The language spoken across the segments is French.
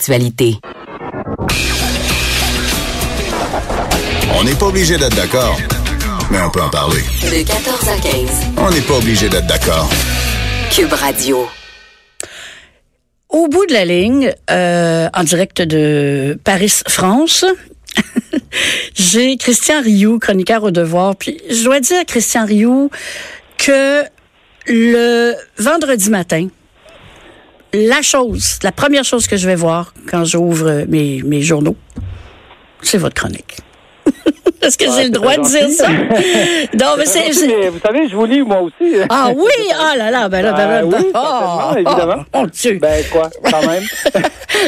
l'actualité. On n'est pas obligé d'être d'accord, mais on peut en parler. De 14 à 15. On n'est pas obligé d'être d'accord. Cube Radio. Au bout de la ligne, euh, en direct de Paris-France, j'ai Christian Rioux, chroniqueur au devoir. Puis je dois dire, Christian Rioux, que le vendredi matin, la chose, la première chose que je vais voir quand j'ouvre mes, mes journaux, c'est votre chronique. Est-ce que j'ai le droit de dire ça? non, mais c'est. Vous savez, je vous lis moi aussi. Ah oui? Ah là là, ben là, ben là. Ben, oui, oh, évidemment. Oh, mon Dieu. Ben quoi, quand même.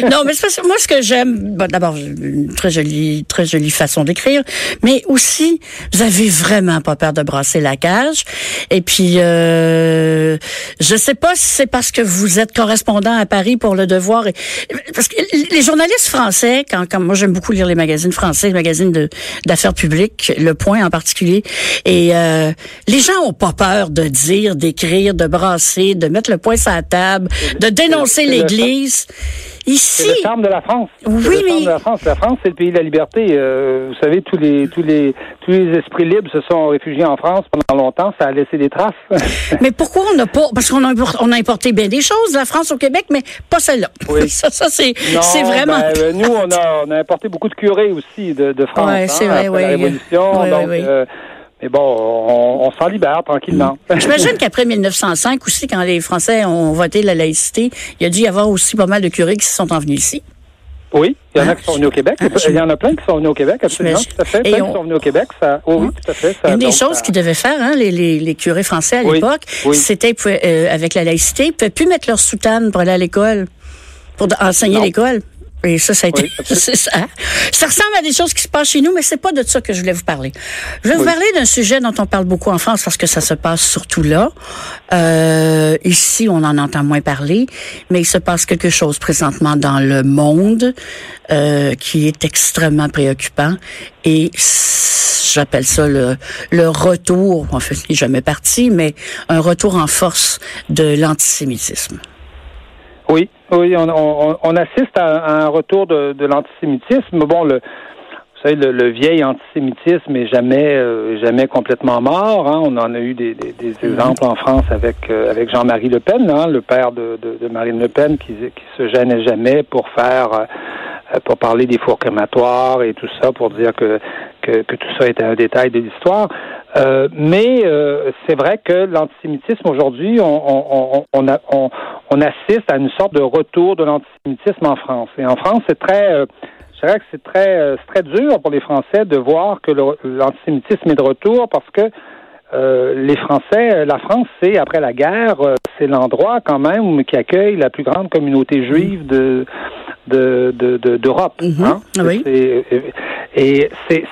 non, mais c'est parce que moi, ce que j'aime, bon, d'abord, une très jolie, très jolie façon d'écrire, mais aussi, vous avez vraiment pas peur de brasser la cage. Et puis, euh, je sais pas si c'est parce que vous êtes correspondant à Paris pour Le Devoir. Et, parce que les journalistes français, quand, quand moi j'aime beaucoup lire les magazines français, les magazines d'affaires public, Le Point en particulier. Et euh, les gens ont pas peur de dire, d'écrire, de brasser, de mettre le poing sur la table, de dénoncer l'Église. Ici, c'est le charme de la France. Oui, le charme de la France. La France, c'est le pays de la liberté. Euh, vous savez, tous les tous les tous les esprits libres se sont réfugiés en France pendant longtemps. Ça a laissé des traces. mais pourquoi on n'a pas Parce qu'on a importé, on a importé bien des choses, la France au Québec, mais pas celle-là. Oui. ça, ça c'est c'est vraiment. Ben, nous, on a on a importé beaucoup de curés aussi de, de France. Ouais, c'est hein, vrai, oui. La Révolution, oui, donc. oui, oui. Euh, mais bon, on, on s'en libère tranquillement. J'imagine qu'après 1905 aussi, quand les Français ont voté la laïcité, il y a dû y avoir aussi pas mal de curés qui se sont envenus ici. Oui, il y en a qui sont venus au Québec. Il y en a plein qui sont venus au Québec, absolument, tout à fait. Plein on... qui sont venus au Québec, ça, oh, oui, tout à fait. Ça, Une des donc, choses ça... qu'ils devaient faire, hein, les, les, les, curés français à l'époque, oui. c'était euh, avec la laïcité, ils ne pouvaient plus mettre leur soutane pour aller à l'école, pour enseigner l'école. Et ça, ça a été, Oui, absolument. c'est ça. Ça ressemble à des choses qui se passent chez nous, mais c'est pas de ça que je voulais vous parler. Je vais vous parler d'un sujet dont on parle beaucoup en France parce que ça se passe surtout là. Euh, ici, on en entend moins parler, mais il se passe quelque chose présentement dans le monde euh, qui est extrêmement préoccupant et j'appelle ça le, le retour, en fait, il n'est jamais parti, mais un retour en force de l'antisémitisme. Oui, oui, on, on, on assiste à, un retour de, l'antisémitisme. Bon, le, vous savez, le, vieil antisémitisme est jamais, euh, jamais complètement mort. hein. On en a eu des, exemples en France avec euh, avec Jean-Marie Le Pen, hein, le père de, de, Marine Le Pen, qui, se gênait jamais pour faire, euh, pour parler des fours crématoires et tout ça, pour dire que, que tout ça était un détail de l'histoire. Euh, mais euh, c'est vrai que l'antisémitisme aujourd'hui, on, on, on, a- on, assiste à une sorte de retour de l'antisémitisme en France. Et en France, c'est très, euh, je dirais que c'est très, euh, très dur pour les Français de voir que l'antisémitisme est de retour parce que euh, les Français, la France, c'est après la guerre, c'est l'endroit quand même qui accueille la plus grande communauté juive de de de- de- d'Europe. Mhm. hein. Oui. C'est- Et c'est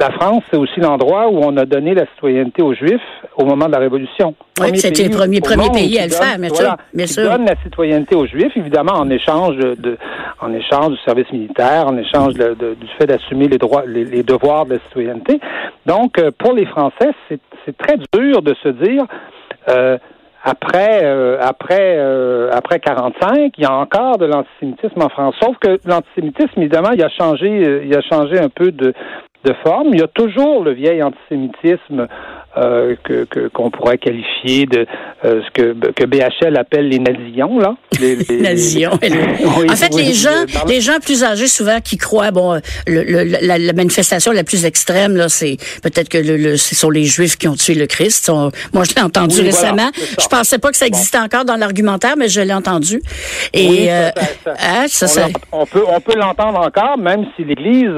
la France, c'est aussi l'endroit où on a donné la citoyenneté aux Juifs au moment de la Révolution. Oui, c'était le premier- premier pays à le faire, bien sûr, voilà, bien qui sûr. donne la citoyenneté aux Juifs, évidemment en échange de, en échange du service militaire, en échange de- de- du fait d'assumer les droits, les, les devoirs de la citoyenneté. Donc, euh, pour les Français, c'est c'est très dur de se dire. euh, après euh, après euh, après 45, il y a encore de l'antisémitisme en France. Sauf que l'antisémitisme, évidemment, il a changé, euh, il a changé un peu de de forme. Il y a toujours le vieil antisémitisme euh, que qu'on pourrait qualifier de euh, ce que que BHL appelle les nazillons là. Les, les- Nazillons. les- Oui, en fait, oui, les gens, les gens plus âgés souvent qui croient, bon, euh, le, le- la, la manifestation la plus extrême là, c'est peut-être que le, le- ce sont les Juifs qui ont tué le Christ. On- moi, je l'ai entendu Oui, voilà, récemment. ça. je pensais pas que ça existait encore dans l'argumentaire, mais je l'ai entendu. Et ça, ça, ça. hein, on, peut on peut l'entendre encore, même si l'Église.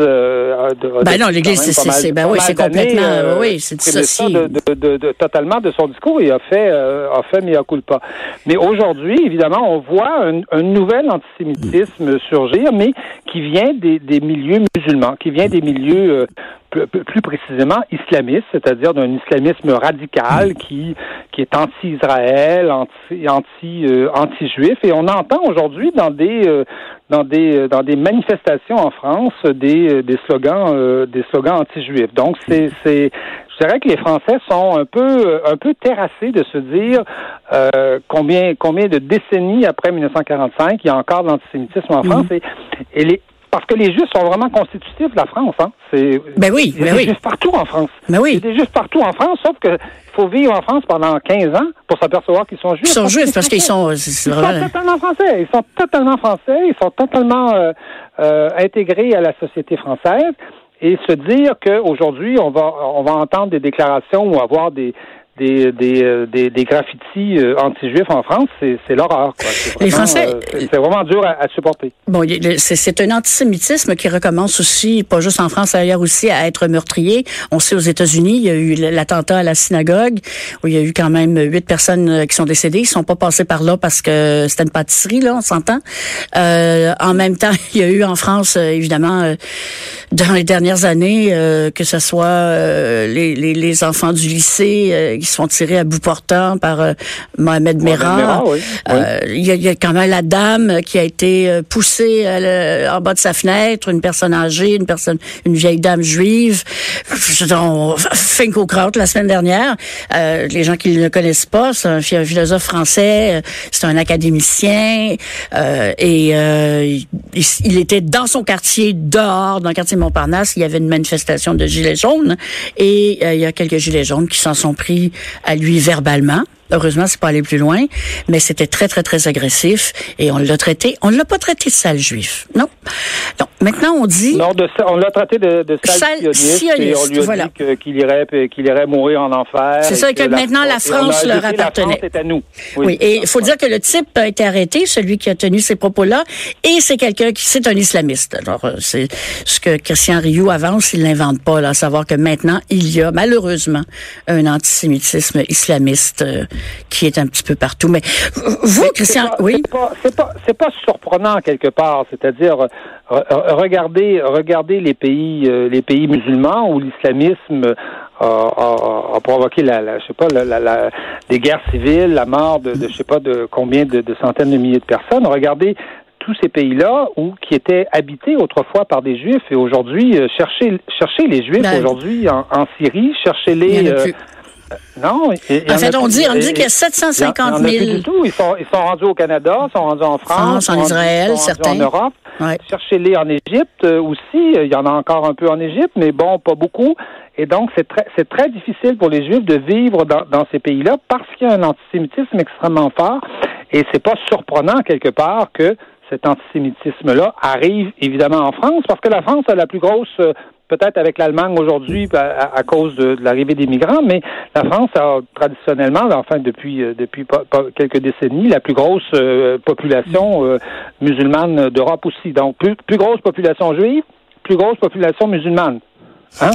Ben non, l'Église, c'est- ben oui, c'est complètement- euh, oui, c'est dissocié. de, de, de, de- totalement de son discours et a fait euh, a fait mea culpa. Mais aujourd'hui, évidemment, on voit un, un nouvel antisémitisme surgir, mais qui vient des, des milieux musulmans, qui vient des milieux euh, plus précisément islamiste, c'est-à-dire d'un islamisme radical mm. qui qui est anti-Israël, anti anti euh, anti-juif, et on entend aujourd'hui dans des euh, dans des dans des manifestations en France des des slogans des slogans anti-juifs. Donc c'est c'est je dirais que les Français sont un peu un peu terrassés de se dire combien combien de décennies après 1945 il y a encore de l'antisémitisme en France mm. et, et les parce que les Juifs sont vraiment constitutifs de la France. Hein. C'est, ben oui, il y a ben des Juifs partout en France. Ben oui. Il y a des Juifs partout en France, sauf que faut vivre en France pendant 15 ans pour s'apercevoir qu'ils sont Juifs. Ils sont Juifs parce qu'ils sont... ils sont totalement français. Ils sont totalement français. Ils sont totalement euh, euh, intégrés à la société française. Et se dire qu'aujourd'hui, on va, on va entendre des déclarations ou avoir des, des, des, euh, des, des graffitis euh, anti-juifs en France, c'est l'horreur. Les Français, euh, c'est vraiment dur à, supporter. Bon, c'est un antisémitisme qui recommence aussi, pas juste en France, ailleurs aussi, à être meurtrier. On sait aux États-Unis, il y a eu l'attentat à la synagogue où il y a eu quand même huit personnes qui sont décédées. Ils sont pas passés par là parce que c'était une pâtisserie, là, on s'entend. Euh, en même temps, il y a eu en France, évidemment, dans les dernières années, que ce soit les, les, les, enfants du lycée qui se font tirer à bout portant par euh, Mohamed Merah. Euh, il y, y, a quand même la dame qui a été euh, poussée en bas de sa fenêtre, une personne âgée, une personne, une vieille dame juive. Finko Kraut la semaine dernière. les gens qui ne le connaissent pas, c'est un, philosophe français, c'est un académicien et il, était dans son quartier, dehors, dans le quartier Montparnasse. Il y avait une manifestation de gilets jaunes et il y a quelques gilets jaunes qui s'en sont pris à lui verbalement. Heureusement, c'est pas allé plus loin, mais c'était très, très, très agressif et on l'a traité. On l'a pas traité de sale juif. Non? Donc, maintenant, on dit. Non, de, on l'a traité de, de sale, sioniste, et on lui a voilà. dit qu'il irait, qu'il irait mourir en enfer. C'est ça, que, maintenant, la France leur appartenait. La France à nous. Oui, et il faut dire que le type a été arrêté, celui qui a tenu ces propos-là, et c'est quelqu'un qui, c'est un islamiste. Alors, euh, c'est ce que Christian Rioux avance, il l'invente pas, là, à savoir que maintenant, il y a, malheureusement, un antisémitisme islamiste euh, qui est un petit peu partout. Mais vous, Christian, oui? C'est pas, c'est pas, surprenant quelque part. C'est-à-dire, regardez, regardez les pays, euh, les pays musulmans où l'islamisme a, provoqué la, je sais pas, la, la, des guerres civiles, la mort de, de je sais pas de combien de, de centaines de milliers de personnes. Regardez tous ces pays-là où qui étaient habités autrefois par des Juifs et aujourd'hui euh, cherchez cherchez les Juifs ben, aujourd'hui en, en, Syrie, cherchez-les non. en fait, on dit, on dit qu'il y a 750 000. Il du tout. Ils sont, ils sont rendus au Canada, ils sont rendus en France, en Israël, certains. En Europe. Cherchez-les en Égypte euh, aussi. Il y en a encore un peu en Égypte, mais bon, pas beaucoup. Et donc, c'est très, c'est très difficile pour les Juifs de vivre dans, dans ces pays-là parce qu'il y a un antisémitisme extrêmement fort. Et c'est pas surprenant quelque part que cet antisémitisme-là arrive évidemment en France parce que la France a la plus grosse euh, peut-être avec l'Allemagne aujourd'hui à, cause de, l'arrivée des migrants, mais la France a traditionnellement, enfin depuis euh, depuis quelques décennies, la plus grosse euh, population euh, musulmane d'Europe aussi. Donc plus, plus grosse population juive, plus grosse population musulmane. Hein?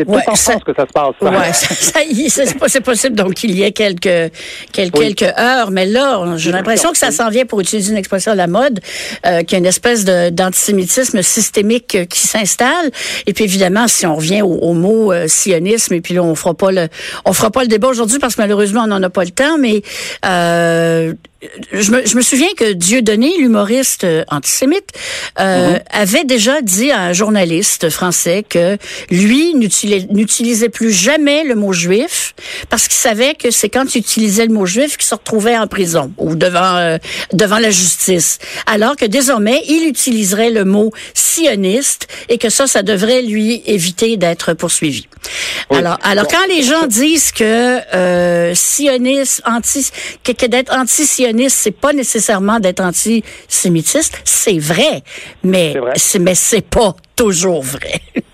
C'est tout en France que ça se passe. Ouais, c'est possible. Donc qu'il y ait quelques, quelques, heures, mais là, j'ai l'impression que ça s'en vient pour utiliser une expression à la mode, euh, qu'il y a une espèce d'antisémitisme systémique euh, qui s'installe. Et puis évidemment, si on revient au, mot euh, sionisme, et puis là, on fera pas le, on fera pas le débat aujourd'hui parce que malheureusement, on n'en a pas le temps, mais euh, je me, je me, souviens que Dieudonné, l'humoriste euh, antisémite, euh, mm-hmm. avait déjà dit à un journaliste français que lui n'utilisait plus jamais le mot juif parce qu'il savait que c'est quand il utilisait le mot juif qu'il se retrouvait en prison ou devant euh, devant la justice. Alors que désormais, il utiliserait le mot sioniste et que ça, ça devrait lui éviter d'être poursuivi. Alors, alors quand les gens disent que euh, sioniste, anti, que, d'être anti-sioniste, c'est pas nécessairement d'être antisémitiste, c'est vrai, mais c'est mais c'est pas toujours vrai.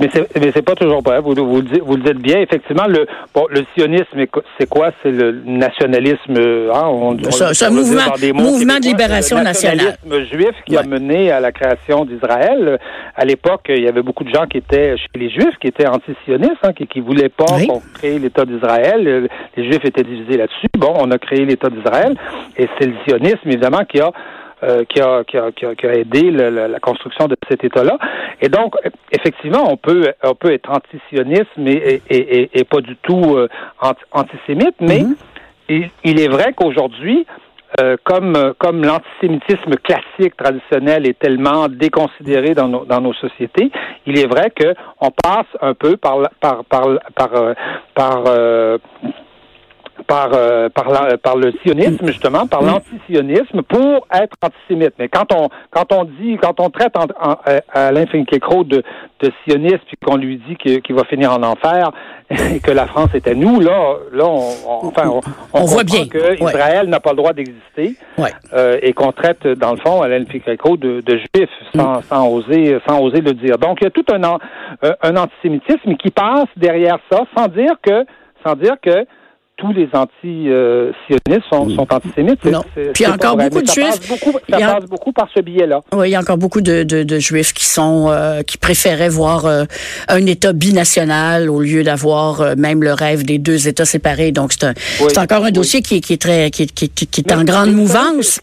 Mais c'est, mais c'est pas toujours vrai. Vous, vous, vous, le dites bien. Effectivement, le, bon, le sionisme, c'est quoi? C'est le nationalisme. Hein, c'est un mouvement, mouvement de libération nationale. Le nationalisme juif qui a mené à la création d'Israël. À l'époque, il y avait beaucoup de gens qui étaient chez les Juifs, qui étaient anti-sionistes, hein, qui, qui voulaient pas qu'on crée l'État d'Israël. Les Juifs étaient divisés là-dessus. Bon, on a créé l'État d'Israël. Et c'est le sionisme, évidemment, qui a euh, qui, a, qui, a, qui, a, aidé la construction de cet État-là. Et donc, effectivement, on peut, on peut être antisioniste, mais et, et, pas du tout euh, antisémite, mais mm-hmm. il, il, est vrai qu'aujourd'hui, euh, comme comme l'antisémitisme classique traditionnel est tellement déconsidéré dans nos dans nos sociétés, il est vrai que on passe un peu par par par par par, par par, euh, par, la, par le sionisme, justement, par l'antisionisme pour être antisémite. Mais quand on quand on dit, quand on traite en, en, Alain Finkielkraut de, de sioniste, puis qu'on lui dit qu'il va finir en enfer et que la France est à nous, là, là on, enfin, on, on voit bien que Israël n'a pas le droit d'exister euh, et qu'on traite, dans le fond, Alain Finkielkraut de, de juif sans, mm. sans, oser sans oser le dire. Donc, il y a tout un, euh, un antisémitisme qui passe derrière ça sans dire que sans dire que tous les anti-sionistes sont, sont, antisémites. Non. Puis il y a encore beaucoup de juifs. Beaucoup, ça passe beaucoup par ce biais-là. Oui, il y a encore beaucoup de, de, de juifs qui sont euh, qui préféraient voir euh, un État binational au lieu d'avoir euh, même le rêve des deux États séparés. Donc c'est encore un dossier qui, qui, est très qui, qui, qui est en grande mouvance.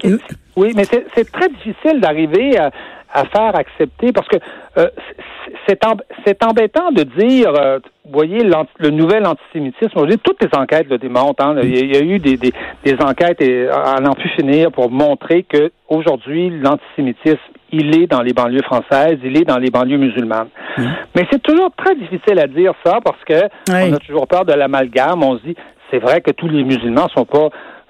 oui, mais c'est très difficile d'arriver à, à, faire accepter parce que c'est embêtant de dire, euh, vous voyez, le nouvel antisémitisme. Aujourd'hui, toutes les enquêtes le démontrent. Hein, il, y a, eu des, des, des enquêtes et à n'en plus finir pour montrer que aujourd'hui, l'antisémitisme, il est dans les banlieues françaises, il est dans les banlieues musulmanes. Mmh. Mais c'est toujours très difficile à dire ça parce que on a toujours peur de l'amalgame. On se dit, c'est vrai que tous les musulmans sont pas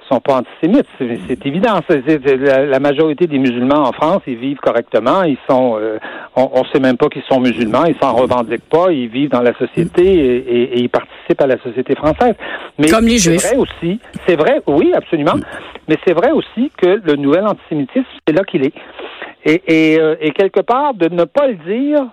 sont pas antisémites, c'est évident. la, majorité des musulmans en France, ils vivent correctement. Ils sont, euh, on, ne sait même pas qu'ils sont musulmans. Ils s'en revendiquent pas. Ils vivent dans la société et, ils participent à la société française. Mais comme les Juifs. C'est vrai aussi. C'est vrai, oui, absolument. Mm. Mais c'est vrai aussi que le nouvel antisémitisme, c'est là qu'il est. Et, et, euh, et quelque part, de ne pas le dire,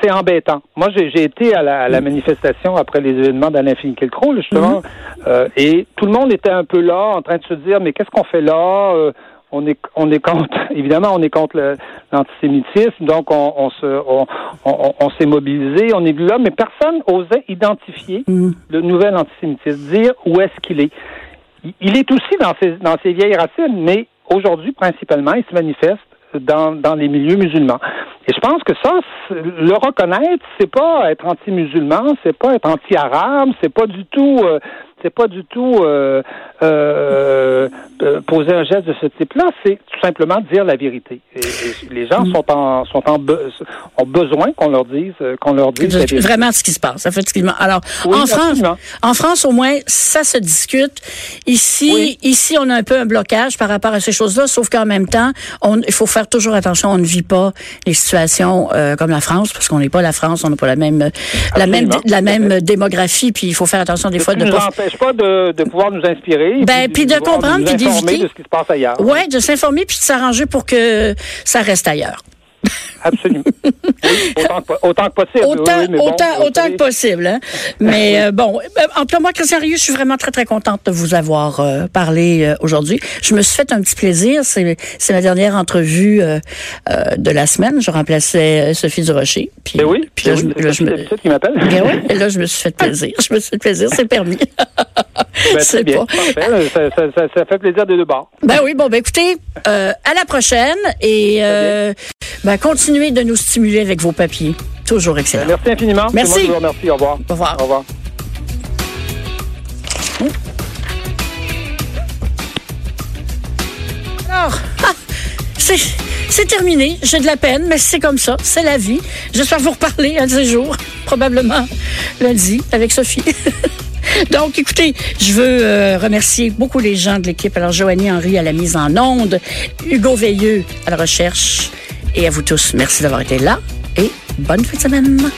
c'est embêtant. Moi, j'ai été à la, à la, manifestation après les événements d'Alain Finkielkraut, justement, mhm. euh, et tout le monde était un peu là, en train de se dire, mais qu'est-ce qu'on fait là? Euh, on est, on est contre, évidemment, on est contre l'antisémitisme, donc on, on se, on, on, s'est mobilisé, on est là, mais personne osait identifier mhm. le nouvel antisémitisme, dire où est-ce qu'il est. Il est aussi dans ses, dans ses vieilles racines, mais aujourd'hui, principalement, il se manifeste dans, dans les milieux musulmans. Et je pense que ça, le reconnaître, c'est pas être anti-musulman, c'est pas être anti-arabe, c'est pas du tout euh, c'est pas du tout euh, euh, euh, poser un geste de ce type-là, c'est tout simplement dire la vérité. Et, les gens mm. sont en sont en ont besoin qu'on leur dise qu'on leur dise la vérité. vraiment ce qui se passe effectivement. Alors en France, en France au moins ça se discute. Ici ici on a un peu un blocage par rapport à ces choses-là, sauf qu'en même temps on, il faut faire toujours attention. On ne vit pas les situations comme la France parce qu'on n'est pas la France, on n'a pas la même la même la même démographie, puis il faut faire attention des fois de pas pas de, de, pouvoir nous inspirer. Ben, puis de, de comprendre, puis d'éviter. de ce qui se passe ailleurs. Ouais, de s'informer puis de s'arranger pour que ça reste ailleurs. Absolument. autant, que, autant, que, possible. Autant, oui, autant, autant que possible. Hein? Mais euh, bon, euh, en tout cas, moi, Christian Rieu, je suis vraiment très, très contente de vous avoir euh, parlé euh, aujourd'hui. Je me suis fait un petit plaisir. C'est, c'est ma dernière entrevue euh, de la semaine. Je remplaçais Sophie Durocher. Puis, ben oui, puis là, je, là, je me... qui m'appelle. Ben oui, et là, je me suis fait plaisir. Je me suis fait plaisir, c'est permis. Ben, c'est bien, parfait. Ça, ça, ça, ça, fait plaisir de deux bords. Ben oui, bon, ben écoutez, à la prochaine et ben, continuez de nous stimuler avec vos papiers. Toujours excellent. Merci infiniment. Merci. Moi, Au revoir. Au revoir. Au revoir. Alors, ah, c'est terminé. J'ai de la peine, mais c'est comme ça. C'est la vie. J'espère vous reparler un de ces jours, probablement lundi, avec Sophie. Donc, écoutez, je veux euh, remercier beaucoup les gens de l'équipe. Alors, Joanie Henry à la mise en onde, Hugo Veilleux à la recherche, et à vous tous, merci d'avoir été là et bonne fin de semaine.